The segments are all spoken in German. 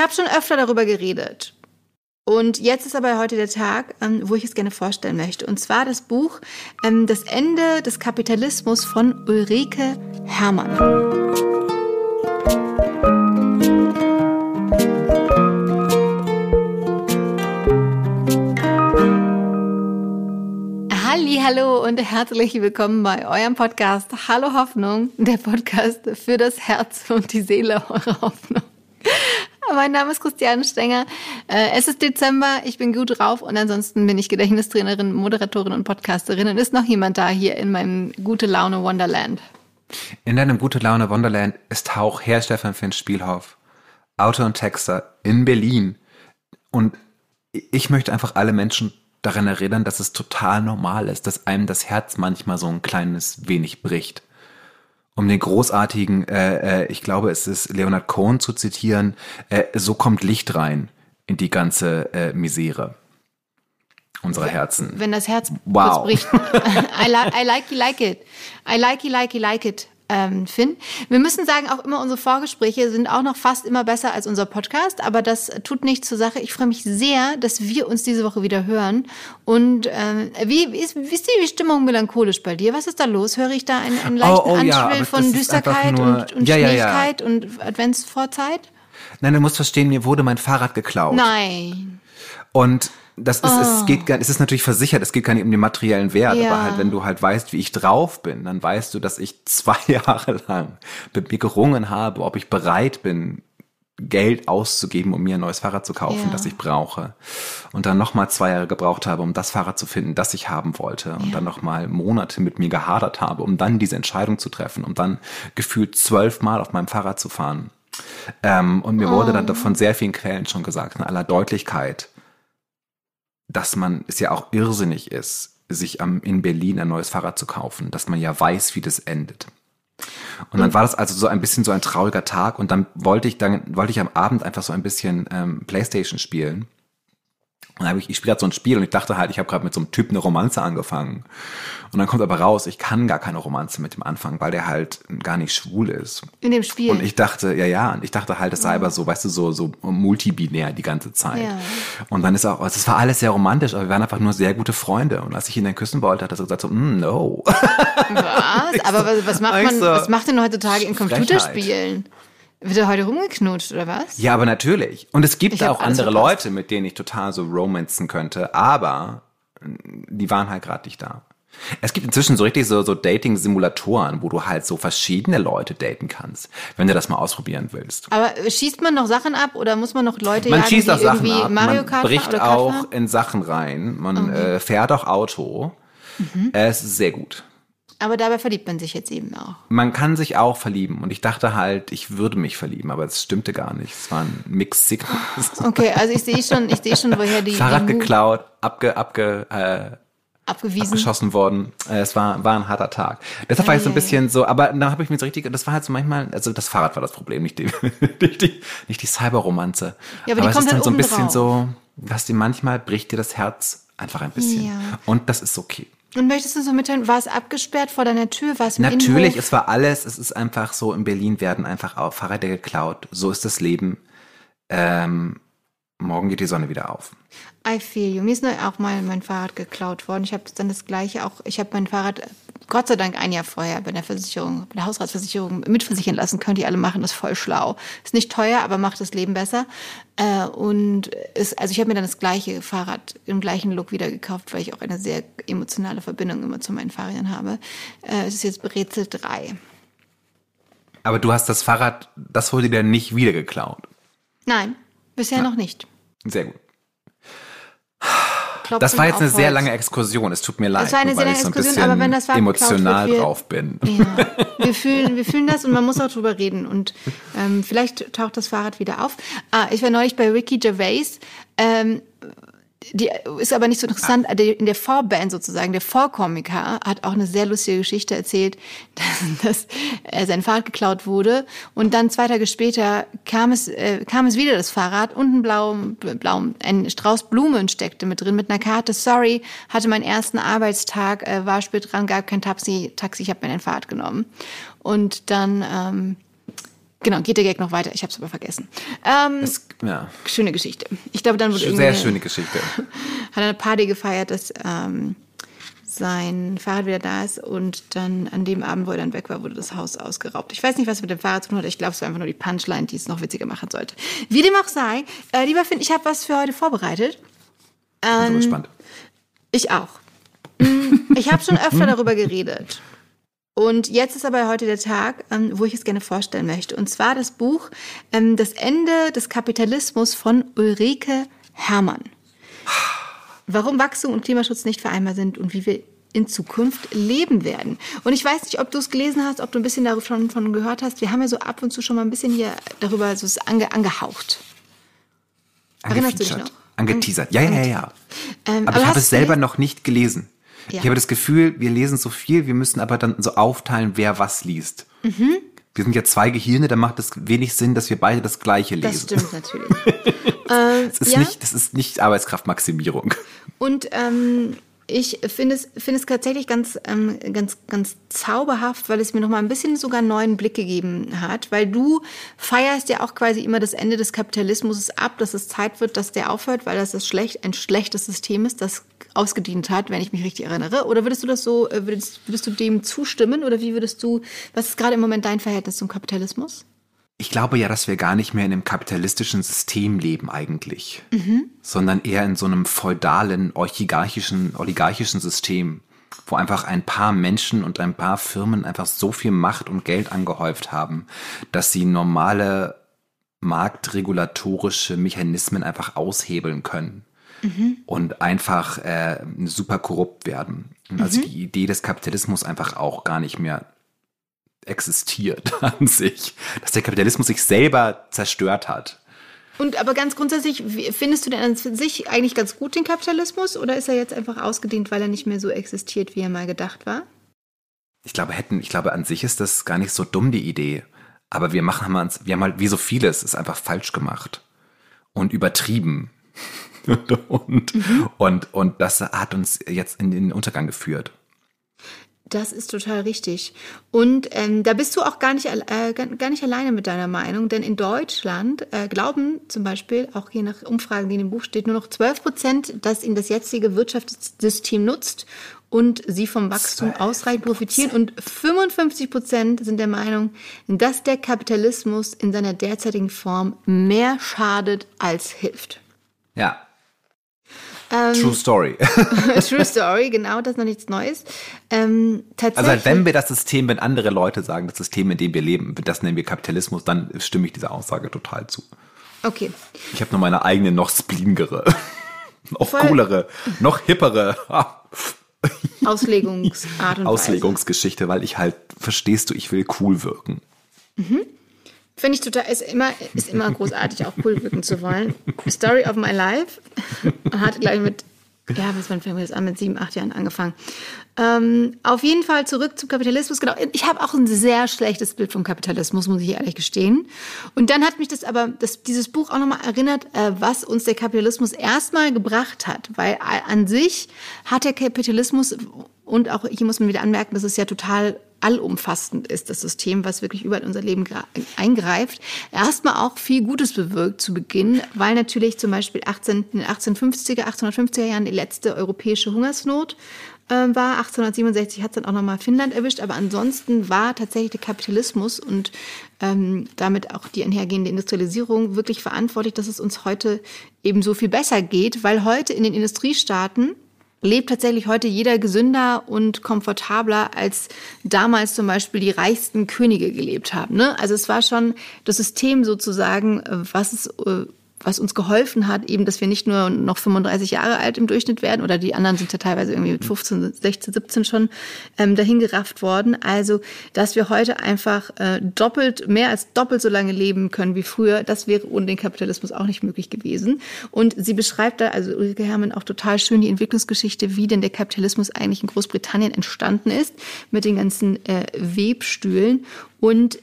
habe schon öfter darüber geredet. Und jetzt ist aber heute der Tag, ähm, wo ich es gerne vorstellen möchte. Und zwar das Buch ähm, Das Ende des Kapitalismus von Ulrike Herrmann. Hallo und herzlich willkommen bei eurem Podcast Hallo Hoffnung, der Podcast für das Herz und die Seele eurer Hoffnung. Mein Name ist Christiane Stenger. Äh, es ist Dezember, ich bin gut drauf und ansonsten bin ich Gedächtnistrainerin, Moderatorin und Podcasterin. Und ist noch jemand da hier in meinem Gute Laune Wonderland? In deinem Gute Laune Wonderland ist auch Herr Stefan Finn Spielhoff, Autor und Texter in Berlin. Und ich möchte einfach alle Menschen daran erinnern, dass es total normal ist, dass einem das Herz manchmal so ein kleines wenig bricht. Um den großartigen, äh, äh, ich glaube, es ist Leonard Cohen zu zitieren, äh, so kommt Licht rein in die ganze äh, Misere unserer Herzen. Wenn das Herz wow. bricht. I, li I like you like it. I like you like like it ähm, Finn. Wir müssen sagen, auch immer unsere Vorgespräche sind auch noch fast immer besser als unser Podcast, aber das tut nichts zur Sache. Ich freue mich sehr, dass wir uns diese Woche wieder hören. Und ähm, wie, wie, ist, wie ist die Stimmung melancholisch bei dir? Was ist da los? Höre ich da einen, einen leichten oh, oh, ja, von Düsterkeit nur, und, und ja, ja. und Adventsvorzeit? Nein, du musst verstehen, mir wurde mein Fahrrad geklaut. Nein. Und das ist, oh. es geht gar, es ist natürlich versichert, es geht gar nicht um den materiellen Wert, ja. aber halt, wenn du halt weißt, wie ich drauf bin, dann weißt du, dass ich zwei Jahre lang mit mir gerungen habe, ob ich bereit bin, Geld auszugeben, um mir ein neues Fahrrad zu kaufen, ja. das ich brauche. Und dann nochmal zwei Jahre gebraucht habe, um das Fahrrad zu finden, das ich haben wollte. Und ja. dann nochmal Monate mit mir gehadert habe, um dann diese Entscheidung zu treffen, um dann gefühlt zwölfmal auf meinem Fahrrad zu fahren. Ähm, und mir oh. wurde dann davon sehr vielen Quellen schon gesagt, in aller Deutlichkeit, dass man es ja auch irrsinnig ist, sich am, in Berlin ein neues Fahrrad zu kaufen, dass man ja weiß, wie das endet. Und dann war das also so ein bisschen so ein trauriger Tag und dann wollte ich dann wollte ich am Abend einfach so ein bisschen ähm, Playstation spielen und dann habe ich, ich spiele gerade so ein Spiel und ich dachte halt, ich habe gerade mit so einem Typ eine Romanze angefangen. Und dann kommt aber raus, ich kann gar keine Romanze mit dem anfangen, weil der halt gar nicht schwul ist. In dem Spiel. Und ich dachte, ja, ja, und ich dachte halt, es sei aber so, weißt du, so, so multibinär die ganze Zeit. Ja. Und dann ist auch, es war alles sehr romantisch, aber wir waren einfach nur sehr gute Freunde. Und als ich ihn dann küssen wollte, hat er so gesagt so, mm, no. Was? aber was, was macht man, was macht denn heutzutage in Computerspielen? Frechheit. Wird er heute rumgeknutscht oder was? Ja, aber natürlich. Und es gibt auch andere verpasst. Leute, mit denen ich total so romanzen könnte, aber die waren halt gerade nicht da. Es gibt inzwischen so richtig so, so Dating-Simulatoren, wo du halt so verschiedene Leute daten kannst, wenn du das mal ausprobieren willst. Aber schießt man noch Sachen ab oder muss man noch Leute man jagen, schießt auch Sachen ab. Mario Kart man bricht auch in Sachen rein. Man okay. äh, fährt auch Auto. Mhm. Es ist sehr gut. Aber dabei verliebt man sich jetzt eben auch. Man kann sich auch verlieben. Und ich dachte halt, ich würde mich verlieben, aber es stimmte gar nicht. Es war ein Mixed Signals. Okay, also ich sehe schon, ich sehe schon, woher die. Fahrrad die geklaut, abge, abge, äh, Abgewiesen. abgeschossen worden. Äh, es war, war ein harter Tag. Deshalb war ich so ein bisschen so, aber da habe ich mir so richtig, das war halt so manchmal, also das Fahrrad war das Problem, nicht die, nicht die, nicht die Cyberromanze. Ja, aber, aber die kommt es ist dann so ein bisschen drauf. so, dass die manchmal bricht dir das Herz einfach ein bisschen. Ja. Und das ist okay. Und möchtest du so mitteilen, war es abgesperrt vor deiner Tür? War es im Natürlich, Innenhof? es war alles. Es ist einfach so, in Berlin werden einfach auch Fahrräder geklaut. So ist das Leben. Ähm, morgen geht die Sonne wieder auf. I feel you. Mir ist auch mal mein Fahrrad geklaut worden. Ich habe dann das gleiche auch. Ich habe mein Fahrrad Gott sei Dank ein Jahr vorher bei der Versicherung, bei der Hausratsversicherung mitversichern lassen. Könnt ihr alle machen, das ist voll schlau. Ist nicht teuer, aber macht das Leben besser. Äh, und ist, also ich habe mir dann das gleiche Fahrrad im gleichen Look wieder gekauft, weil ich auch eine sehr emotionale Verbindung immer zu meinen Fahrrädern habe. Äh, es ist jetzt Rätsel 3. Aber du hast das Fahrrad, das wurde dir nicht wieder geklaut? Nein, bisher ja. noch nicht. Sehr gut. Klopfen das war jetzt eine sehr lange Exkursion. Es tut mir leid, das war eine sehr lange so Exkursion, aber wenn das war emotional wird, wir, drauf bin. Ja, wir fühlen, wir fühlen das und man muss auch drüber reden. Und ähm, vielleicht taucht das Fahrrad wieder auf. Ah, ich war neulich bei Ricky Gervais. Ähm, die ist aber nicht so interessant. Ah. In der Vorband sozusagen, der Vorkomiker hat auch eine sehr lustige Geschichte erzählt, dass, dass sein Fahrrad geklaut wurde und dann zwei Tage später kam es, äh, kam es wieder das Fahrrad und ein blau, blau, ein Strauß Blumen steckte mit drin mit einer Karte. Sorry, hatte meinen ersten Arbeitstag, äh, war spät dran, gab kein Taxi, Taxi, ich habe mir ein Fahrrad genommen und dann ähm, Genau, geht der Gag noch weiter? Ich habe es aber vergessen. Ähm, es Ja. Schöne Geschichte. Ich glaube, dann wurde Sehr irgendwie schöne Geschichte. hat eine Party gefeiert, dass ähm, sein Fahrrad wieder da ist und dann an dem Abend, wo er dann weg war, wurde das Haus ausgeraubt. Ich weiß nicht, was mit dem Fahrrad zu tun hat. Ich glaube, es war einfach nur die Punchline, die es noch witziger machen sollte. Wie dem auch sei, äh, lieber Finn, ich habe was für heute vorbereitet. Ich bin so gespannt. Ich auch. Mm, Ich habe schon öfter darüber geredet. Und jetzt ist aber heute der Tag, ähm, wo ich es gerne vorstellen möchte. Und zwar das Buch ähm, Das Ende des Kapitalismus von Ulrike Herrmann. Warum Wachstum und Klimaschutz nicht vereinbar sind und wie wir in Zukunft leben werden. Und ich weiß nicht, ob du es gelesen hast, ob du ein bisschen schon von gehört hast. Wir haben ja so ab und zu schon mal ein bisschen hier darüber so ange, angehaucht. Erinnerst du dich noch? Angeteasert. Ja, ja, ja, ja. Ähm, Aber ich hast habe es selber noch nicht gelesen. Ja. Ich habe das Gefühl, wir lesen so viel, wir müssen aber dann so aufteilen, wer was liest. Mhm. Wir sind ja zwei Gehirne, da macht es wenig Sinn, dass wir beide das Gleiche lesen. Das stimmt natürlich. Das ist, ja? nicht, das ist nicht Arbeitskraftmaximierung. Und ähm, ich finde es, finde es tatsächlich ganz, ähm, ganz, ganz zauberhaft, weil es mir noch mal ein bisschen sogar einen neuen Blick gegeben hat. Weil du feierst ja auch quasi immer das Ende des Kapitalismus ab, dass es Zeit wird, dass der aufhört, weil das, das schlecht, ein schlechtes System ist, das ausgedient hat, wenn ich mich richtig erinnere. Oder würdest du das so, äh, würdest, würdest du dem zustimmen? Oder wie würdest du, was ist gerade im Moment dein Verhältnis zum Kapitalismus? Ich glaube ja, dass wir gar nicht mehr in einem kapitalistischen System leben eigentlich, Mhm. sondern eher in so einem feudalen, oligarchischen, oligarchischen System, wo einfach ein paar Menschen und ein paar Firmen einfach so viel Macht und Geld angehäuft haben, dass sie normale marktregulatorische Mechanismen einfach aushebeln können und einfach äh, super korrupt werden. Also die Idee des Kapitalismus einfach auch gar nicht mehr existiert an sich, dass der Kapitalismus sich selber zerstört hat. Und aber ganz grundsätzlich, findest du denn an sich eigentlich ganz gut den Kapitalismus oder ist er jetzt einfach ausgedehnt, weil er nicht mehr so existiert, wie er mal gedacht war? Ich glaube, hätten, ich glaube, an sich ist das gar nicht so dumm, die Idee. Aber wir machen, haben uns, wir haben halt, wie so vieles, ist einfach falsch gemacht. Und übertrieben. und, und, und das hat uns jetzt in den Untergang geführt. Das ist total richtig. Und ähm, da bist du auch gar nicht, äh, gar nicht alleine mit deiner Meinung, denn in Deutschland äh, glauben zum Beispiel, auch je nach Umfragen, die in dem Buch steht, nur noch 12 Prozent, dass ihnen das jetzige Wirtschaftssystem nutzt und sie vom Wachstum ausreichend profitieren. Und 55 Prozent sind der Meinung, dass der Kapitalismus in seiner derzeitigen Form mehr schadet als hilft. Ja. Ähm, True Story. True Story, genau, das ist noch nichts Neues. Ähm, tatsächlich. Also halt, wenn wir das System, wenn andere Leute sagen, das System, in dem wir leben, das nennen wir Kapitalismus, dann stimme ich dieser Aussage total zu. Okay. Ich habe nur meine eigene, noch splingere, noch Voll. coolere, noch hippere Auslegungsart und. Auslegungsgeschichte, weil ich halt, verstehst du, ich will cool wirken. Finde ich total, ist immer, ist immer großartig, auch cool wirken zu wollen. Story of my life. Hat gleich mit, ja, was man fängt das an, mit sieben, acht Jahren angefangen. Ähm, auf jeden Fall zurück zum Kapitalismus. Genau, ich habe auch ein sehr schlechtes Bild vom Kapitalismus, muss ich ehrlich gestehen. Und dann hat mich das aber, das, dieses Buch auch nochmal erinnert, äh, was uns der Kapitalismus erstmal gebracht hat. Weil a- an sich hat der Kapitalismus, und auch hier muss man wieder anmerken, dass es ja total allumfassend ist, das System, was wirklich überall in unser Leben eingreift, erstmal auch viel Gutes bewirkt zu Beginn, weil natürlich zum Beispiel 18, in den 1850er, 1850er Jahren die letzte europäische Hungersnot äh, war. 1867 hat es dann auch nochmal Finnland erwischt, aber ansonsten war tatsächlich der Kapitalismus und ähm, damit auch die einhergehende Industrialisierung wirklich verantwortlich, dass es uns heute eben so viel besser geht, weil heute in den Industriestaaten lebt tatsächlich heute jeder gesünder und komfortabler, als damals zum Beispiel die reichsten Könige gelebt haben. Ne? Also es war schon das System sozusagen, was es äh, was uns geholfen hat, eben, dass wir nicht nur noch 35 Jahre alt im Durchschnitt werden, oder die anderen sind ja teilweise irgendwie mit 15, 16, 17 schon ähm, dahin gerafft worden. Also, dass wir heute einfach äh, doppelt, mehr als doppelt so lange leben können wie früher, das wäre ohne den Kapitalismus auch nicht möglich gewesen. Und sie beschreibt da, also Ulrike Herrmann, auch total schön die Entwicklungsgeschichte, wie denn der Kapitalismus eigentlich in Großbritannien entstanden ist, mit den ganzen äh, Webstühlen. Und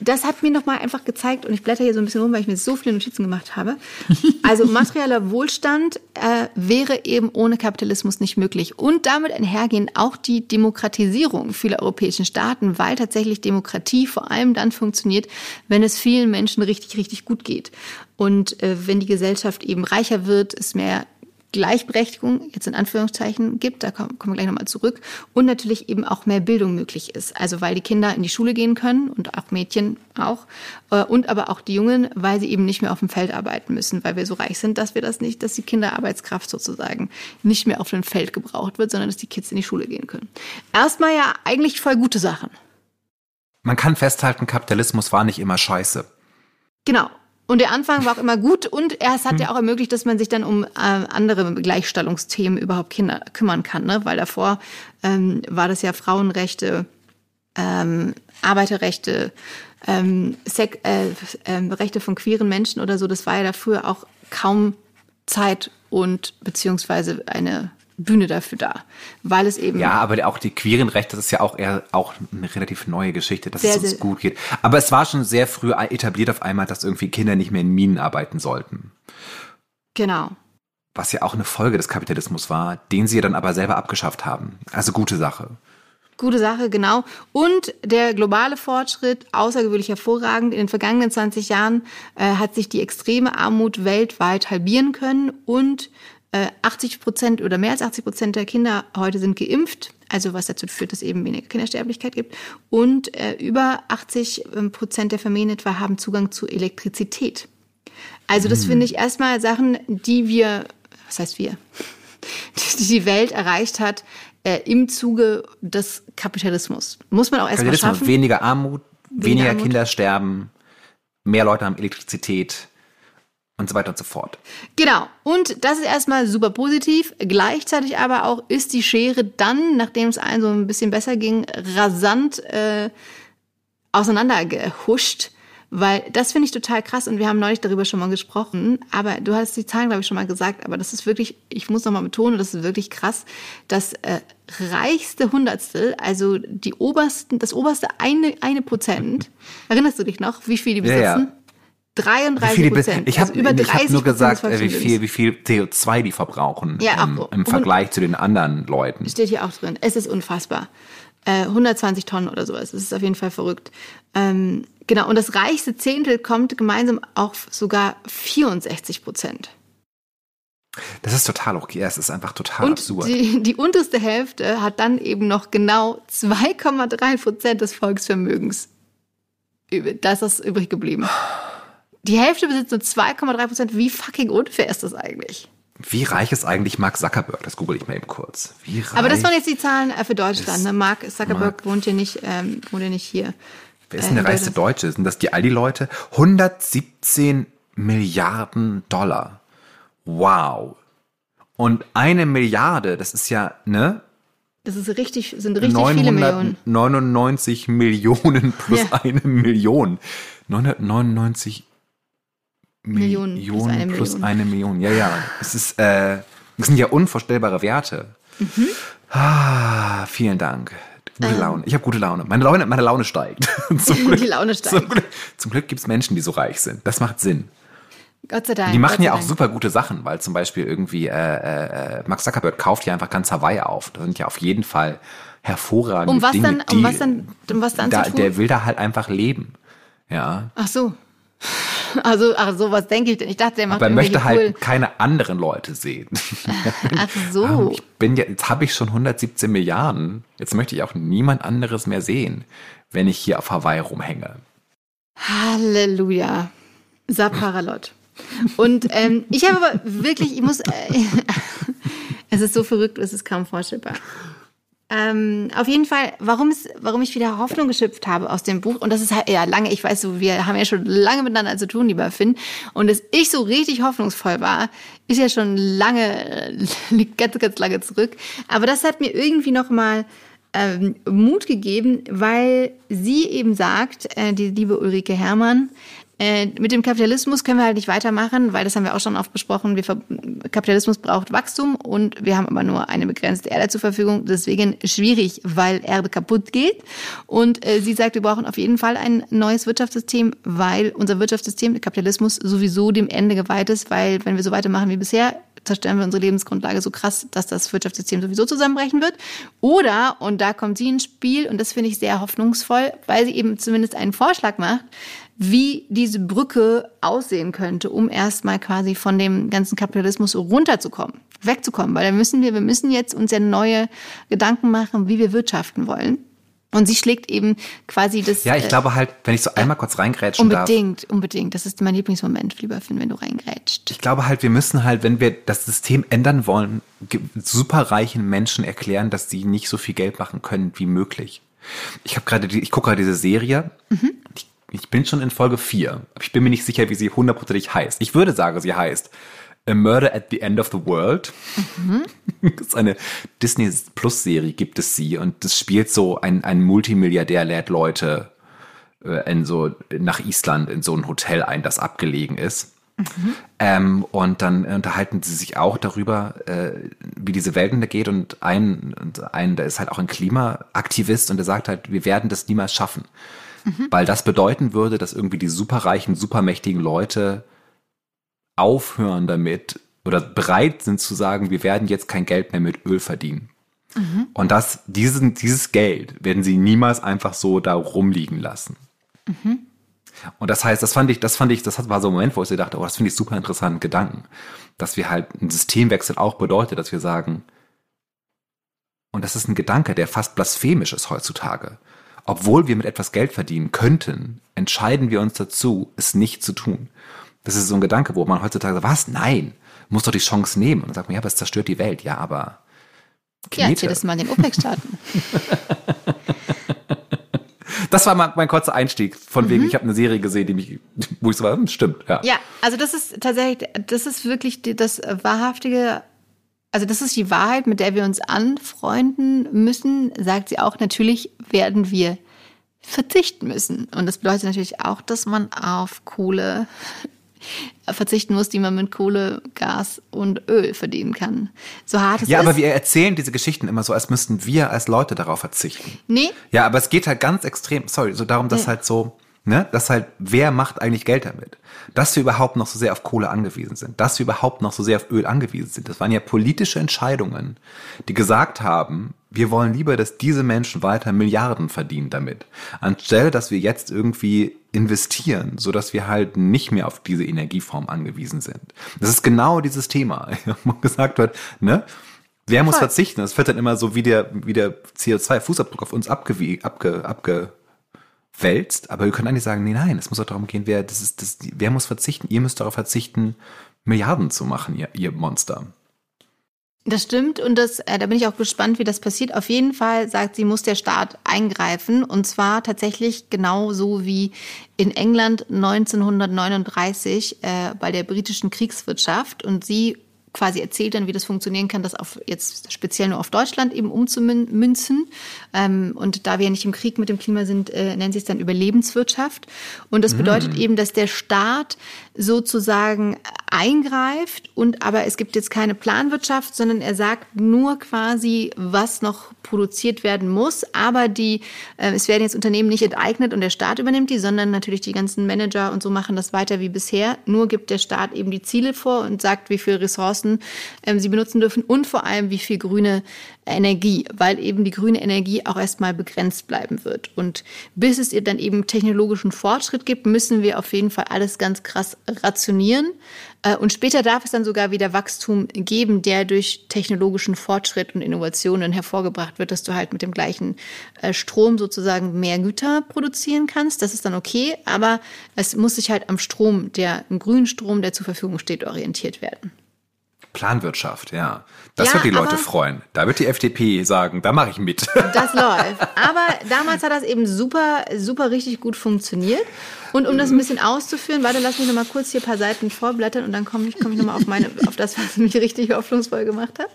das hat mir nochmal einfach gezeigt, und ich blätter hier so ein bisschen rum, weil ich mir so viele Notizen gemacht habe. Also materieller Wohlstand äh, wäre eben ohne Kapitalismus nicht möglich. Und damit einhergehen auch die Demokratisierung vieler europäischen Staaten, weil tatsächlich Demokratie vor allem dann funktioniert, wenn es vielen Menschen richtig, richtig gut geht. Und äh, wenn die Gesellschaft eben reicher wird, es mehr Gleichberechtigung jetzt in Anführungszeichen gibt, da kommen, wir gleich nochmal zurück, und natürlich eben auch mehr Bildung möglich ist. Also weil die Kinder in die Schule gehen können und auch Mädchen auch äh, und aber auch die Jungen, weil sie eben nicht mehr auf dem Feld arbeiten müssen, weil wir so reich sind, dass wir das nicht, dass die Kinderarbeitskraft sozusagen nicht mehr auf dem Feld gebraucht wird, sondern dass die Kids in die Schule gehen können. Erstmal ja eigentlich voll gute Sachen. Man kann festhalten, Kapitalismus war nicht immer scheiße. Genau. Und der Anfang war auch immer gut und es hat ja auch ermöglicht, dass man sich dann um äh, andere Gleichstellungsthemen überhaupt Kinder kümmern kann, ne? weil davor ähm, war das ja Frauenrechte, ähm, Arbeiterrechte, ähm, Sek äh, äh, Rechte von queeren Menschen oder so, das war ja dafür auch kaum Zeit und beziehungsweise eine Bühne dafür da, weil es eben ja, aber auch die queeren Rechte, das ist ja auch eher auch eine relativ neue Geschichte, dass sehr, es uns gut geht. Aber es war schon sehr früh etabliert auf einmal, dass irgendwie Kinder nicht mehr in Minen arbeiten sollten. Genau. Was ja auch eine Folge des Kapitalismus war, den sie dann aber selber abgeschafft haben. Also gute Sache. Gute Sache, genau. Und der globale Fortschritt, außergewöhnlich hervorragend. In den vergangenen 20 Jahren äh, hat sich die extreme Armut weltweit halbieren können und 80 äh, Prozent oder mehr als 80 Prozent der Kinder heute sind geimpft, also was dazu führt, dass es eben weniger Kindersterblichkeit gibt. Und äh, über 80 ähm, Prozent der Familien etwa haben Zugang zu Elektrizität. Also das mhm. finde ich erstmal Sachen, die wir, was heißt wir, die die Welt erreicht hat äh, im Zuge des Kapitalismus. Muss man auch erstmal schaffen. Weniger Armut, weniger, weniger Armut. Kinder sterben, mehr Leute haben Elektrizität und so weiter und so fort. Genau. Und das ist erstmal super positiv. Gleichzeitig aber auch ist die Schere dann, nachdem es allen so ein bisschen besser ging, rasant äh, auseinandergehuscht. Weil das finde ich total krass und wir haben neulich darüber schon mal gesprochen. Aber du hast die Zahlen, glaube ich, schon mal gesagt. Aber das ist wirklich, ich muss noch mal betonen, das ist wirklich krass. Das äh, reichste Hundertstel, also die obersten, das oberste eine, eine Prozent. Erinnerst du dich noch, wie viel die besitzen? Ja, ja. 33 Prozent. Ich habe also hab nur gesagt, äh, wie viel, wie viel CO2 die verbrauchen ja, im, im Vergleich zu den anderen Leuten. Steht hier auch drin. Es ist unfassbar. Äh, 120 Tonnen oder sowas. Das ist auf jeden Fall verrückt. Ähm, genau. Und das reichste Zehntel kommt gemeinsam auf sogar 64 Prozent. Das ist total okay. Es ist einfach total und absurd. Die, die unterste Hälfte hat dann eben noch genau 2,3 Prozent des Volksvermögens. Das ist übrig geblieben. Die Hälfte besitzt nur 2,3 Prozent. Wie fucking unfair ist das eigentlich? Wie reich ist eigentlich Mark Zuckerberg? Das google ich mal eben kurz. Wie reich Aber das waren jetzt die Zahlen äh, für Deutschland. Ne? Mark Zuckerberg Mark. wohnt ja nicht, ähm, wohnt ja nicht hier. Wer ist denn der äh, reichste Deutsche? Sind das die Aldi-Leute? 117 Milliarden Dollar. Wow. Und eine Milliarde, das ist ja, ne? Das ist richtig, sind richtig viele Millionen. 99 Millionen plus ja. eine Million. 999 Millionen, Millionen plus, eine, plus Million. eine Million. Ja, ja. Es ist, äh, das sind ja unvorstellbare Werte. Mhm. Ah, vielen Dank. Gute ähm. Laune. Ich habe gute Laune. Meine Laune, meine Laune steigt. zum Glück, Die Laune steigt. Zum Glück, zum Glück gibt es Menschen, die so reich sind. Das macht Sinn. Gott sei Dank. Die machen ja auch Dank. super gute Sachen, weil zum Beispiel irgendwie äh, äh, Max Zuckerberg kauft ja einfach ganz Hawaii auf. Das sind ja auf jeden Fall hervorragende um was Dinge. Dann, um die, was dann, um was dann da, zu tun? Der will da halt einfach leben. Ja. Ach so. Also, ach so, was denke ich denn? Ich dachte, er macht Aber er möchte halt cool. keine anderen Leute sehen. Ach so. Ähm, ich bin ja, jetzt habe ich schon 117 Milliarden. Jetzt möchte ich auch niemand anderes mehr sehen, wenn ich hier auf Hawaii rumhänge. Halleluja. Saparalot. Und ähm, ich habe aber wirklich, ich muss, äh, es ist so verrückt, es ist kaum vorstellbar. Ähm, auf jeden Fall, warum, es, warum ich wieder Hoffnung geschöpft habe aus dem Buch, und das ist halt ja lange, ich weiß so, wir haben ja schon lange miteinander zu tun, lieber Finn, und dass ich so richtig hoffnungsvoll war, ist ja schon lange, liegt ganz, ganz lange zurück. Aber das hat mir irgendwie nochmal ähm, Mut gegeben, weil sie eben sagt, äh, die liebe Ulrike Herrmann, Äh, mit dem Kapitalismus können wir halt nicht weitermachen, weil das haben wir auch schon oft besprochen. Wir, Kapitalismus braucht Wachstum und wir haben aber nur eine begrenzte Erde zur Verfügung. Deswegen schwierig, weil Erde kaputt geht. Und äh, sie sagt, wir brauchen auf jeden Fall ein neues Wirtschaftssystem, weil unser Wirtschaftssystem, der Kapitalismus, sowieso dem Ende geweiht ist, weil wenn wir so weitermachen wie bisher, zerstören wir unsere Lebensgrundlage so krass, dass das Wirtschaftssystem sowieso zusammenbrechen wird. Oder, und da kommt sie ins Spiel, und das finde ich sehr hoffnungsvoll, weil sie eben zumindest einen Vorschlag macht, wie diese Brücke aussehen könnte, um erstmal quasi von dem ganzen Kapitalismus runterzukommen, wegzukommen. Weil da müssen wir, wir müssen jetzt uns ja neue Gedanken machen, wie wir wirtschaften wollen. Und sie schlägt eben quasi das. Ja, ich äh, glaube halt, wenn ich so einmal kurz reingrätschen unbedingt, darf. Unbedingt, unbedingt. Das ist mein Lieblingsmoment, lieber Finn, wenn du reingrätscht. Ich glaube halt, wir müssen halt, wenn wir das System ändern wollen, superreichen Menschen erklären, dass sie nicht so viel Geld machen können wie möglich. Ich habe gerade, ich gucke gerade diese Serie. Mhm. Ich, ich bin schon in Folge 4, aber ich bin mir nicht sicher, wie sie hundertprozentig heißt. Ich würde sagen, sie heißt A Murder at the End of the World. Mhm. Das ist eine Disney Plus Serie, gibt es sie. Und das spielt so ein, ein Multimilliardär lädt Leute äh, in so, nach Island in so ein Hotel ein, das abgelegen ist. Mhm. Ähm, und dann unterhalten sie sich auch darüber, äh, wie diese Welt geht. Und ein, und ein, da ist halt auch ein Klimaaktivist und der sagt halt, wir werden das niemals schaffen. Mhm. Weil das bedeuten würde, dass irgendwie die superreichen, supermächtigen Leute aufhören damit oder bereit sind zu sagen, wir werden jetzt kein Geld mehr mit Öl verdienen. Mhm. Und das, diesen, dieses Geld werden sie niemals einfach so da rumliegen lassen. Mhm. Und das heißt, das fand ich, das fand ich, das war so ein Moment, wo ich so dachte, oh, das finde ich super interessanten Gedanken. Dass wir halt ein Systemwechsel auch bedeutet, dass wir sagen, und das ist ein Gedanke, der fast blasphemisch ist heutzutage. Obwohl wir mit etwas Geld verdienen könnten, entscheiden wir uns dazu, es nicht zu tun. Das ist so ein Gedanke, wo man heutzutage sagt, was? Nein, muss doch die Chance nehmen. Und dann sagt man, ja, aber es zerstört die Welt. Ja, aber. Knete. Ja, erzähl das mal den OPEC-Staaten. das war mal mein kurzer Einstieg. Von wegen, mhm. ich habe eine Serie gesehen, die mich, wo ich so war, hm, stimmt, ja. Ja, also das ist tatsächlich, das ist wirklich das wahrhaftige also das ist die Wahrheit, mit der wir uns anfreunden müssen, sagt sie auch. Natürlich werden wir verzichten müssen. Und das bedeutet natürlich auch, dass man auf Kohle verzichten muss, die man mit Kohle, Gas und Öl verdienen kann. So hart es ja, ist. Ja, aber wir erzählen diese Geschichten immer so, als müssten wir als Leute darauf verzichten. Nee. Ja, aber es geht halt ganz extrem, sorry, so darum, dass nee. halt so, ne, dass halt, wer macht eigentlich Geld damit? Dass wir überhaupt noch so sehr auf Kohle angewiesen sind, dass wir überhaupt noch so sehr auf Öl angewiesen sind. Das waren ja politische Entscheidungen, die gesagt haben, wir wollen lieber, dass diese Menschen weiter Milliarden verdienen damit, anstelle, dass wir jetzt irgendwie investieren, so dass wir halt nicht mehr auf diese Energieform angewiesen sind. Das ist genau dieses Thema, wo gesagt wird, ne? Wer muss Voll. verzichten? Das wird dann immer so wie der, wie der CO2-Fußabdruck auf uns abge, abge, abgewälzt. Aber wir können eigentlich sagen, nee, nein, es muss auch darum gehen, wer, das ist, das, wer muss verzichten? Ihr müsst darauf verzichten, Milliarden zu machen, ihr, ihr Monster. Das stimmt und das, äh, da bin ich auch gespannt, wie das passiert. Auf jeden Fall sagt sie, muss der Staat eingreifen und zwar tatsächlich genauso wie in England 1939 äh, bei der britischen Kriegswirtschaft und sie quasi erzählt dann, wie das funktionieren kann, das auf jetzt speziell nur auf Deutschland eben umzumünzen. Ähm, und da wir ja nicht im Krieg mit dem Klima sind, äh, nennen sie es dann Überlebenswirtschaft. Und das bedeutet mm. eben, dass der Staat sozusagen eingreift und aber es gibt jetzt keine Planwirtschaft, sondern er sagt nur quasi, was noch produziert werden muss. Aber die, äh, es werden jetzt Unternehmen nicht enteignet und der Staat übernimmt die, sondern natürlich die ganzen Manager und so machen das weiter wie bisher. Nur gibt der Staat eben die Ziele vor und sagt, wie viel Ressourcen ähm, sie benutzen dürfen und vor allem, wie viel grüne Energie, weil eben die grüne Energie auch erstmal begrenzt bleiben wird. Und bis es ihr dann eben technologischen Fortschritt gibt, müssen wir auf jeden Fall alles ganz krass rationieren. Äh, und später darf es dann sogar wieder Wachstum geben, der durch technologischen Fortschritt und Innovationen hervorgebracht wird, dass du halt mit dem gleichen äh, Strom sozusagen mehr Güter produzieren kannst. Das ist dann okay, aber es muss sich halt am Strom, der, grünen Strom, der zur Verfügung steht, orientiert werden. Planwirtschaft, ja. Das ja, wird die Leute freuen. Da wird die FDP sagen, da mache ich mit. Das läuft. Aber damals hat das eben super, super richtig gut funktioniert. Und um das ein bisschen auszuführen, warte, lass mich noch mal kurz hier ein paar Seiten vorblättern und dann komme ich, komm ich noch mal auf meine, auf das, was mich richtig hoffnungsvoll gemacht hat.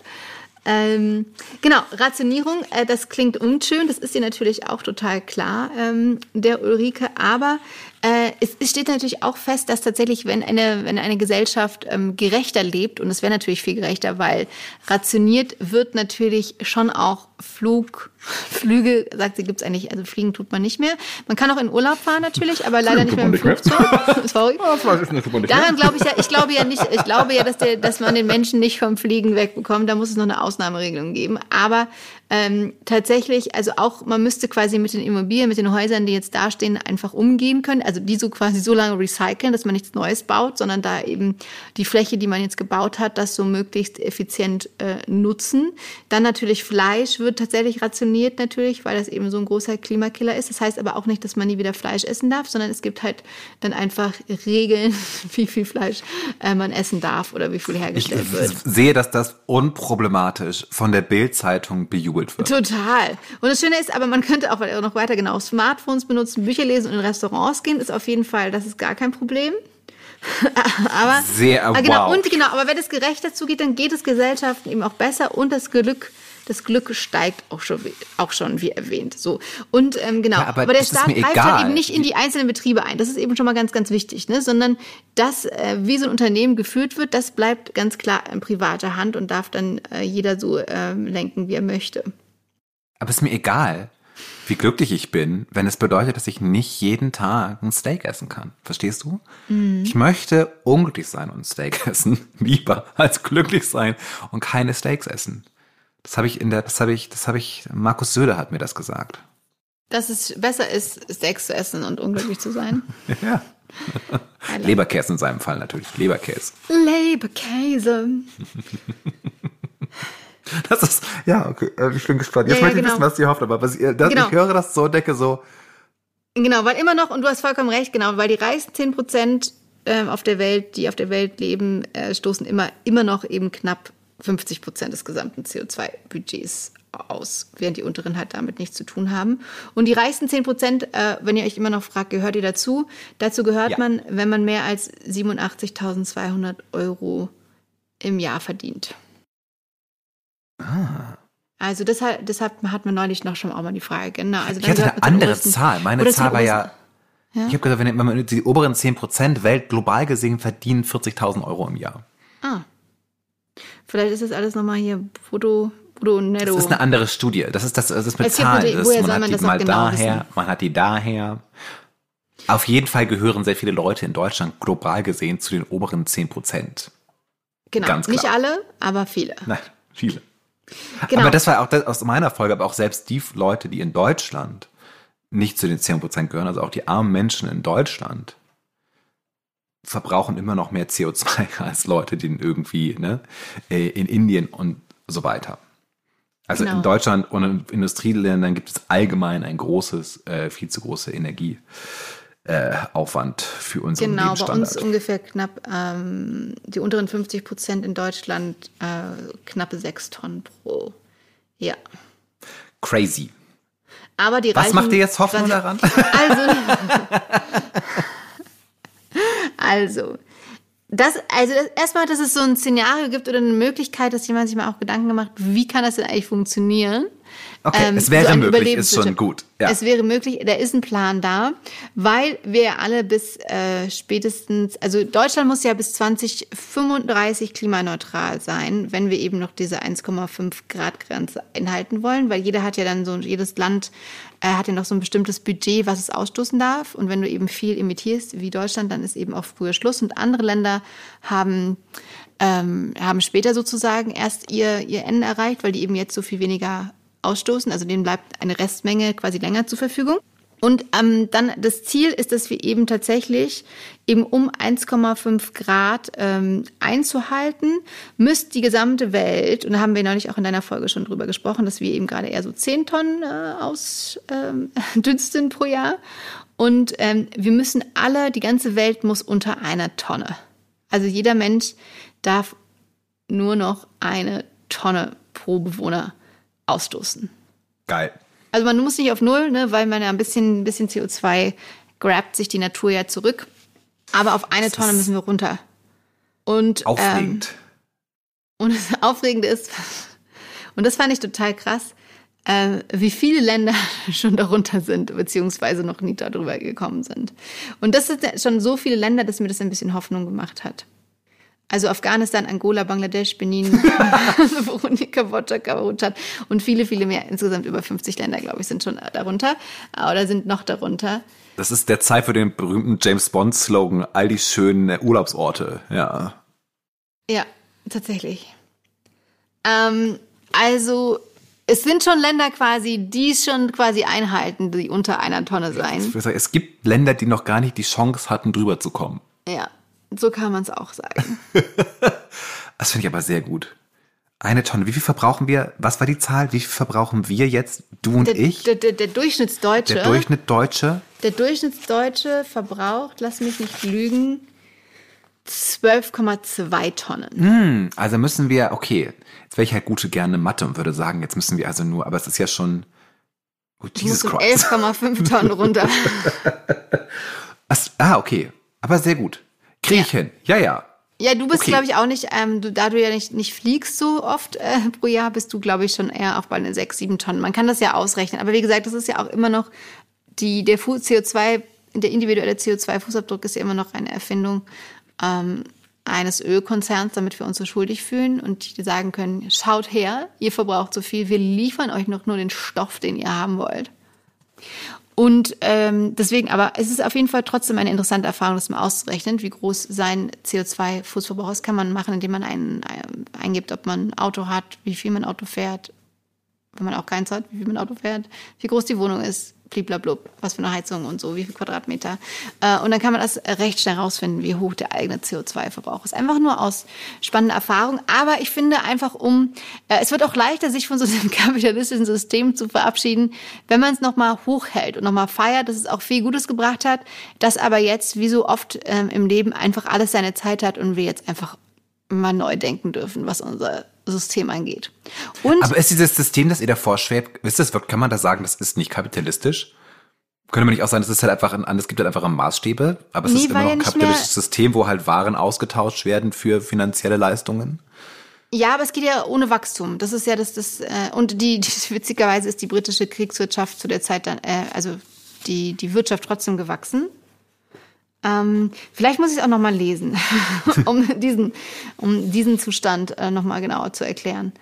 Ähm, genau, Rationierung, äh, das klingt unschön, das ist ihr natürlich auch total klar, ähm, der Ulrike, aber Äh, es, es, steht natürlich auch fest, dass tatsächlich, wenn eine, wenn eine Gesellschaft ähm, gerechter lebt, und es wäre natürlich viel gerechter, weil rationiert wird natürlich schon auch Flug, Flüge, sagt sie, gibt's eigentlich, also fliegen tut man nicht mehr. Man kann auch in Urlaub fahren natürlich, aber leider nicht mehr im Flugzeug. Sorry. Daran glaube ich ja, ich glaube ja nicht, ich glaube ja, dass, der, dass man den Menschen nicht vom Fliegen wegbekommt. Da muss es noch eine Ausnahmeregelung geben. Aber ähm, tatsächlich, also auch, man müsste quasi mit den Immobilien, mit den Häusern, die jetzt dastehen, einfach umgehen können. Also die so quasi so lange recyceln, dass man nichts Neues baut, sondern da eben die Fläche, die man jetzt gebaut hat, das so möglichst effizient äh, nutzen. Dann natürlich Fleisch wird tatsächlich rationiert natürlich, weil das eben so ein großer Klimakiller ist. Das heißt aber auch nicht, dass man nie wieder Fleisch essen darf, sondern es gibt halt dann einfach Regeln, wie viel Fleisch äh, man essen darf oder wie viel hergestellt ich wird. Ich sehe, dass das unproblematisch von der Bild-Zeitung bejubelt abgeholt wird. Total. Und das Schöne ist, aber man könnte auch noch weiter genau Smartphones benutzen, Bücher lesen und in Restaurants gehen, ist auf jeden Fall, das ist gar kein Problem. aber sehr ah, genau wow. und genau, aber wenn es gerechter zugeht, dann geht es Gesellschaften eben auch besser und das Glück das Glück steigt auch schon, auch schon wie erwähnt. So. Und ähm, genau, ja, aber, aber, der Staat greift halt eben nicht in die einzelnen Betriebe ein. Das ist eben schon mal ganz, ganz wichtig, ne? sondern das, äh, wie so ein Unternehmen geführt wird, das bleibt ganz klar in privater Hand und darf dann äh, jeder so äh, lenken, wie er möchte. Aber es ist mir egal, wie glücklich ich bin, wenn es bedeutet, dass ich nicht jeden Tag ein Steak essen kann. Verstehst du? Mhm. Ich möchte unglücklich sein und ein Steak essen, lieber als glücklich sein und keine Steaks essen. Das habe ich in der, das habe ich, das habe ich, Markus Söder hat mir das gesagt. Dass es besser ist, Sex zu essen und unglücklich zu sein. ja. Leberkäse in seinem Fall natürlich. Leberkäse. Leberkäse. Das ist, ja, okay, äh, ich bin gespannt. Jetzt ja, möchte ja, genau. ich wissen, was sie hofft, aber was, das, genau. ich höre das so, decke so. Genau, weil immer noch, und du hast vollkommen recht, genau, weil die reichsten 10 Prozent äh, auf der Welt, die auf der Welt leben, äh, stoßen immer, immer noch eben knapp 50 Prozent des gesamten CO2-Budgets aus, während die unteren halt damit nichts zu tun haben. Und die reichsten 10 Prozent, äh, wenn ihr euch immer noch fragt, gehört ihr dazu? Dazu gehört ja. man, wenn man mehr als 87.200 Euro im Jahr verdient. Ah. Also deshalb, deshalb hat man neulich noch schon auch mal die Frage. Genau. Also ich hatte eine andere Zahl. Meine Zahl war ja, ja? ich habe gesagt, wenn man die oberen 10 Prozent Welt global gesehen verdienen 40.000 Euro im Jahr. Ah. Vielleicht ist das alles nochmal hier Netto. Das ist eine andere Studie. Das ist das, das ist mit Zahlen. Das, woher man hat man die mal genau daher, wissen? man hat die daher. Auf jeden Fall gehören sehr viele Leute in Deutschland global gesehen zu den oberen 10 Prozent. Genau, nicht alle, aber viele. Nein, viele. Genau. Aber das war auch das, aus meiner Folge, aber auch selbst die Leute, die in Deutschland nicht zu den 10 Prozent gehören, also auch die armen Menschen in Deutschland, verbrauchen immer noch mehr CO2 als Leute, die irgendwie ne, äh, in Indien und so weiter. Also genau. in Deutschland und in Industrieländern gibt es allgemein ein großes, äh, viel zu große Energieaufwand äh, für unseren genau, Lebensstandard. Genau, bei uns ungefähr knapp, ähm, die unteren 50 Prozent in Deutschland, äh, knappe 6 Tonnen pro Ja. Crazy. Aber die Was Reichen, macht dir jetzt Hoffnung daran? Also, Also, das, also das, erstmal, dass es so ein Szenario gibt oder eine Möglichkeit, dass jemand sich mal auch Gedanken gemacht, wie kann das denn eigentlich funktionieren? Okay, ähm, es wäre so möglich, ist schon gut. Ja. Es wäre möglich, da ist ein Plan da, weil wir alle bis äh, spätestens, also Deutschland muss ja bis 2035 klimaneutral sein, wenn wir eben noch diese 1,5 Grad Grenze einhalten wollen, weil jeder hat ja dann so, jedes Land äh, hat ja noch so ein bestimmtes Budget, was es ausstoßen darf. Und wenn du eben viel emittierst, wie Deutschland, dann ist eben auch früher Schluss. Und andere Länder haben ähm, haben später sozusagen erst ihr, ihr Ende erreicht, weil die eben jetzt so viel weniger ausstoßen. Also denen bleibt eine Restmenge quasi länger zur Verfügung. Und ähm, dann das Ziel ist, dass wir eben tatsächlich eben um 1,5 Grad ähm, einzuhalten, müsste die gesamte Welt, und da haben wir neulich auch in deiner Folge schon drüber gesprochen, dass wir eben gerade eher so 10 Tonnen äh, ausdünsten ähm, pro Jahr. Und ähm, wir müssen alle, die ganze Welt muss unter einer Tonne. Also jeder Mensch darf nur noch eine Tonne pro Bewohner ausstoßen. Geil. Also man muss nicht auf Null, ne, weil man ja ein bisschen, ein bisschen CO2 grabt sich die Natur ja zurück. Aber auf eine das Tonne müssen wir runter. Und, aufregend. Ähm, und das Aufregende ist, und das fand ich total krass, äh, wie viele Länder schon darunter sind, beziehungsweise noch nie darüber gekommen sind. Und das sind schon so viele Länder, dass mir das ein bisschen Hoffnung gemacht hat. Also Afghanistan, Angola, Bangladesch, Benin, Burundi, Kambodscha, Kambodscha und viele, viele mehr. Insgesamt über 50 Länder, glaube ich, sind schon darunter oder sind noch darunter. Das ist der Zeit für den berühmten James Bond-Slogan, all die schönen Urlaubsorte, ja. Ja, tatsächlich. Ähm, also es sind schon Länder quasi, die es schon quasi einhalten, die unter einer Tonne sein. Es gibt Länder, die noch gar nicht die Chance hatten, drüber zu kommen. Ja, so kann man es auch sagen. das finde ich aber sehr gut. Eine Tonne. Wie viel verbrauchen wir? Was war die Zahl? Wie viel verbrauchen wir jetzt, du und der, ich? Der, der, der Durchschnittsdeutsche. Der Durchschnittsdeutsche. Der Durchschnittsdeutsche verbraucht, lass mich nicht lügen, 12,2 Tonnen. Hm, also müssen wir, okay, jetzt wäre ich halt gute gerne Mathe und würde sagen, jetzt müssen wir also nur, aber es ist ja schon, oh, Jesus Christ. 11,5 Tonnen runter. ah, okay, aber sehr gut. Kriege ich ja. hin. Ja, ja. Ja, du bist, okay. glaube ich, auch nicht, ähm, du, da du ja nicht, nicht fliegst so oft äh, pro Jahr, bist du, glaube ich, schon eher auch bei den 6, 7 Tonnen. Man kann das ja ausrechnen. Aber wie gesagt, das ist ja auch immer noch die, der CO2, der individuelle CO2-Fußabdruck ist ja immer noch eine Erfindung ähm, eines Ölkonzerns, damit wir uns so schuldig fühlen und die sagen können, schaut her, ihr verbraucht so viel, wir liefern euch noch nur den Stoff, den ihr haben wollt. Und ähm, deswegen, aber es ist auf jeden Fall trotzdem eine interessante Erfahrung, das mal auszurechnen, wie groß sein CO2-Fußverbrauch ist. Kann man machen, indem man einen, ein, eingibt, ob man ein Auto hat, wie viel man Auto fährt, wenn man auch keins hat, wie viel man Auto fährt, wie groß die Wohnung ist, bliblablub, was für eine Heizung und so, wie viel Quadratmeter. Äh, und dann kann man das recht schnell rausfinden, wie hoch der eigene CO2-Verbrauch ist. Einfach nur aus spannender Erfahrung. Aber ich finde einfach um, äh, es wird auch leichter, sich von so einem kapitalistischen System zu verabschieden, wenn man es nochmal hochhält und nochmal feiert, dass es auch viel Gutes gebracht hat, dass aber jetzt, wie so oft ähm, im Leben, einfach alles seine Zeit hat und wir jetzt einfach mal neu denken dürfen, was unser System angeht. Und Aber ist dieses System, das ihr da vorschwebt, wisst ihr, kann man da sagen, das ist nicht kapitalistisch? Könnte man nicht auch sagen, das ist halt einfach ein, es gibt halt einfach Maßstäbe, aber es nee, ist immer noch ein kapitalistisches System, wo halt Waren ausgetauscht werden für finanzielle Leistungen? Ja, aber es geht ja ohne Wachstum. Das ist ja das, das äh, und die, die witzigerweise ist die britische Kriegswirtschaft zu der Zeit dann, äh, also die die Wirtschaft trotzdem gewachsen. Ähm, vielleicht muss ich es auch noch mal lesen, um diesen, um diesen Zustand äh, noch mal genauer zu erklären.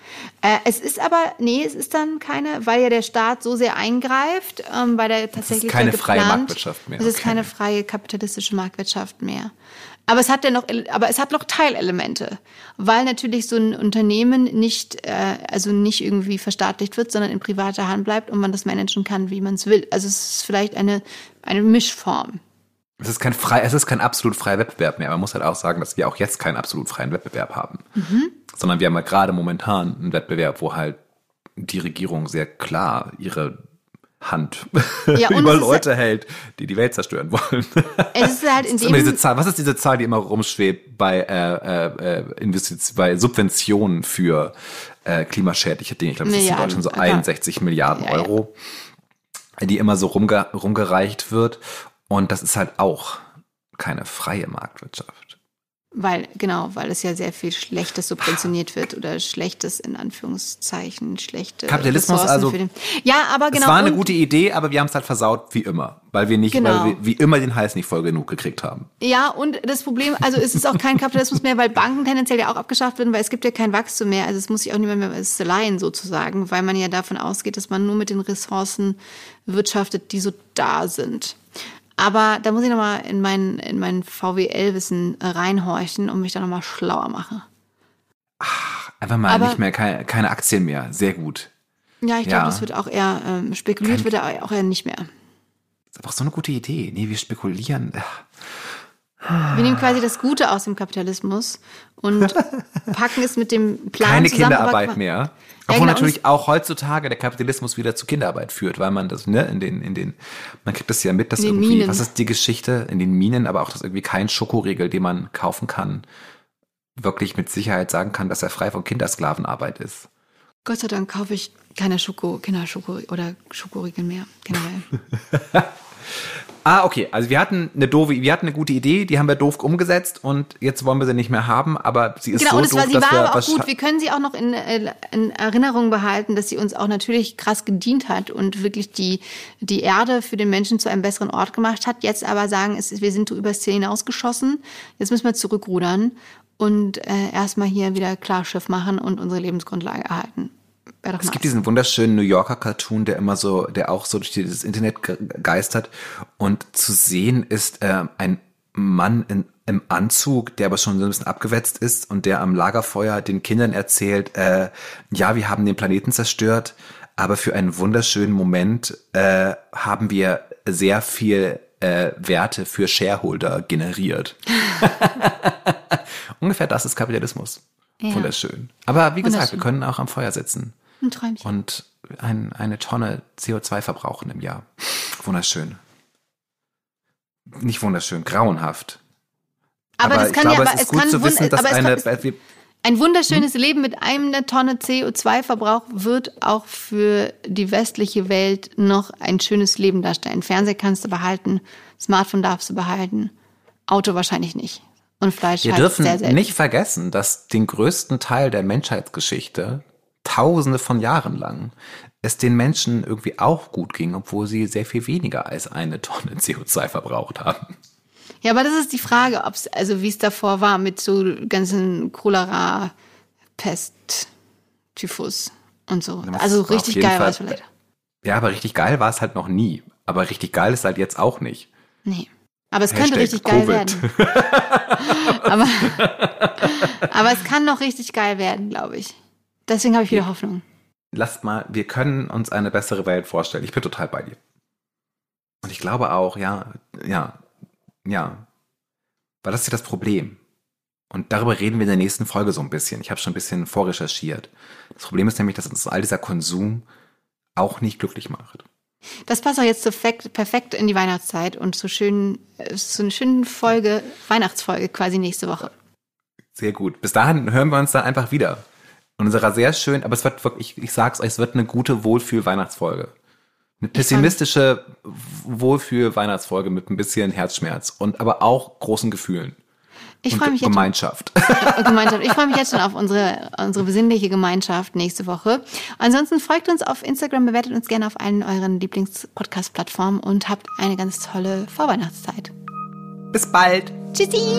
Äh, es ist aber, nee, es ist dann keine, weil ja der Staat so sehr eingreift, ähm, weil der tatsächlich es ist keine freie Marktwirtschaft mehr. Es ist okay. keine freie kapitalistische Marktwirtschaft mehr. Aber es hat ja noch, aber es hat noch Teilelemente, weil natürlich so ein Unternehmen nicht, äh, also nicht irgendwie verstaatlicht wird, sondern in privater Hand bleibt und man das managen kann, wie man es will. Also es ist vielleicht eine eine Mischform. Es ist kein frei, es ist kein absolut freier Wettbewerb mehr. Man muss halt auch sagen, dass wir auch jetzt keinen absolut freien Wettbewerb haben. Mhm. Sondern wir haben halt gerade momentan einen Wettbewerb, wo halt die Regierung sehr klar ihre Hand ja, über Leute halt, hält, die die Welt zerstören wollen. Es ist halt in dem diese Zahl. Was ist diese Zahl, die immer rumschwebt bei äh, äh, Investitionen, bei Subventionen für äh, klimaschädliche Dinge? Ich glaube, das ist in Deutschland so 61 Milliarden ja, Euro, die immer so rumge rumgereicht wird. Und das ist halt auch keine freie Marktwirtschaft. Weil, genau, weil es ja sehr viel Schlechtes subventioniert wird oder Schlechtes in Anführungszeichen, schlechte Kapitalismus Ressourcen also. Den, ja, aber genau. Es war eine gute Idee, aber wir haben es halt versaut, wie immer. Weil wir nicht, genau. weil wir wie immer den Hals nicht voll genug gekriegt haben. Ja, und das Problem, also es ist auch kein Kapitalismus mehr, weil Banken tendenziell ja auch abgeschafft werden, weil es gibt ja kein Wachstum mehr. Also es muss sich auch niemand mehr leihen sozusagen, weil man ja davon ausgeht, dass man nur mit den Ressourcen wirtschaftet, die so da sind. Aber da muss ich nochmal in mein, in mein VWL-Wissen äh, reinhorchen und mich da nochmal schlauer machen. Ach, einfach mal Aber, nicht mehr, keine, keine Aktien mehr. Sehr gut. Ja, ich glaube, ja. das wird auch eher, ähm, spekuliert Kein, wird auch eher nicht mehr. Das ist aber so eine gute Idee. Nee, wir spekulieren. Wir nehmen quasi das Gute aus dem Kapitalismus und packen es mit dem Plan Keine zusammen, Kinderarbeit mehr. Obwohl genau. natürlich auch heutzutage der Kapitalismus wieder zu Kinderarbeit führt, weil man das, ne, in den, in den, man kriegt das ja mit, dass irgendwie, Minen. was ist die Geschichte in den Minen, aber auch, dass irgendwie kein Schokoriegel, den man kaufen kann, wirklich mit Sicherheit sagen kann, dass er frei von Kindersklavenarbeit ist. Gott sei Dank kaufe ich keine Schoko, Kinderschoko oder Schokoriegel mehr, generell. Ah, okay. Also wir hatten eine doofe, wir hatten eine gute Idee, die haben wir doof umgesetzt und jetzt wollen wir sie nicht mehr haben, aber sie ist genau, so doof, war, sie dass war wir aber auch gut. Wir können sie auch noch in, äh, in, Erinnerung behalten, dass sie uns auch natürlich krass gedient hat und wirklich die, die Erde für den Menschen zu einem besseren Ort gemacht hat. Jetzt aber sagen, es, wir sind übers Ziel hinausgeschossen. Jetzt müssen wir zurückrudern und äh, erstmal hier wieder Klarschiff machen und unsere Lebensgrundlage erhalten. Es gibt diesen wunderschönen New Yorker Cartoon, der immer so, der auch so durch das Internet geistert und zu sehen ist äh, ein Mann in, im Anzug, der aber schon so ein bisschen abgewetzt ist und der am Lagerfeuer den Kindern erzählt, äh, ja, wir haben den Planeten zerstört, aber für einen wunderschönen Moment äh, haben wir sehr viel äh, Werte für Shareholder generiert. Ungefähr das ist Kapitalismus. Ja. Wunderschön. Aber wie gesagt, wir können auch am Feuer sitzen. Ein Träumchen. Und ein, eine Tonne CO2 verbrauchen im Jahr. Wunderschön. Nicht wunderschön, grauenhaft. Aber, aber das kann glaube, ja, aber es, es kann zu wissen, dass eine, kann, ein wunderschönes hm? Leben mit einer Tonne CO2-Verbrauch wird auch für die westliche Welt noch ein schönes Leben darstellen. Fernseher kannst du behalten, Smartphone darfst du behalten, Auto wahrscheinlich nicht. Und Fleisch Wir halt dürfen sehr nicht vergessen, dass den größten Teil der Menschheitsgeschichte Tausende von Jahren lang es den Menschen irgendwie auch gut ging, obwohl sie sehr viel weniger als eine Tonne CO2 verbraucht haben. Ja, aber das ist die Frage, ob es, also wie es davor war mit so ganzen Cholera, Pest, Typhus und so. Das also richtig geil war es vielleicht. Ja, aber richtig geil war es halt noch nie. Aber richtig geil ist halt jetzt auch nicht. Nee. Aber es Hashtag könnte richtig geil Covid. werden. aber, aber es kann noch richtig geil werden, glaube ich. Deswegen habe ich wieder Hoffnung. Lasst mal, wir können uns eine bessere Welt vorstellen. Ich bin total bei dir. Und ich glaube auch, ja, ja, ja. Weil das ist ja das Problem. Und darüber reden wir in der nächsten Folge so ein bisschen. Ich habe schon ein bisschen vorrecherchiert. Das Problem ist nämlich, dass uns all dieser Konsum auch nicht glücklich macht. Das passt auch jetzt so perfekt in die Weihnachtszeit und so schön, so eine schöne Folge, Weihnachtsfolge quasi nächste Woche. Sehr gut. Bis dahin hören wir uns dann einfach wieder und unserer sehr schön, aber es wird wirklich, ich sag's euch, es wird eine gute Wohlfühl-Weihnachtsfolge. Eine pessimistische Wohlfühl-Weihnachtsfolge mit ein bisschen Herzschmerz und aber auch großen Gefühlen. Ich freue mich Gemeinschaft. Jetzt, Gemeinschaft. Ich freue mich jetzt schon auf unsere, unsere besinnliche Gemeinschaft nächste Woche. Ansonsten folgt uns auf Instagram, bewertet uns gerne auf allen euren Lieblings-Podcast-Plattformen und habt eine ganz tolle Vorweihnachtszeit. Bis bald. Tschüssi.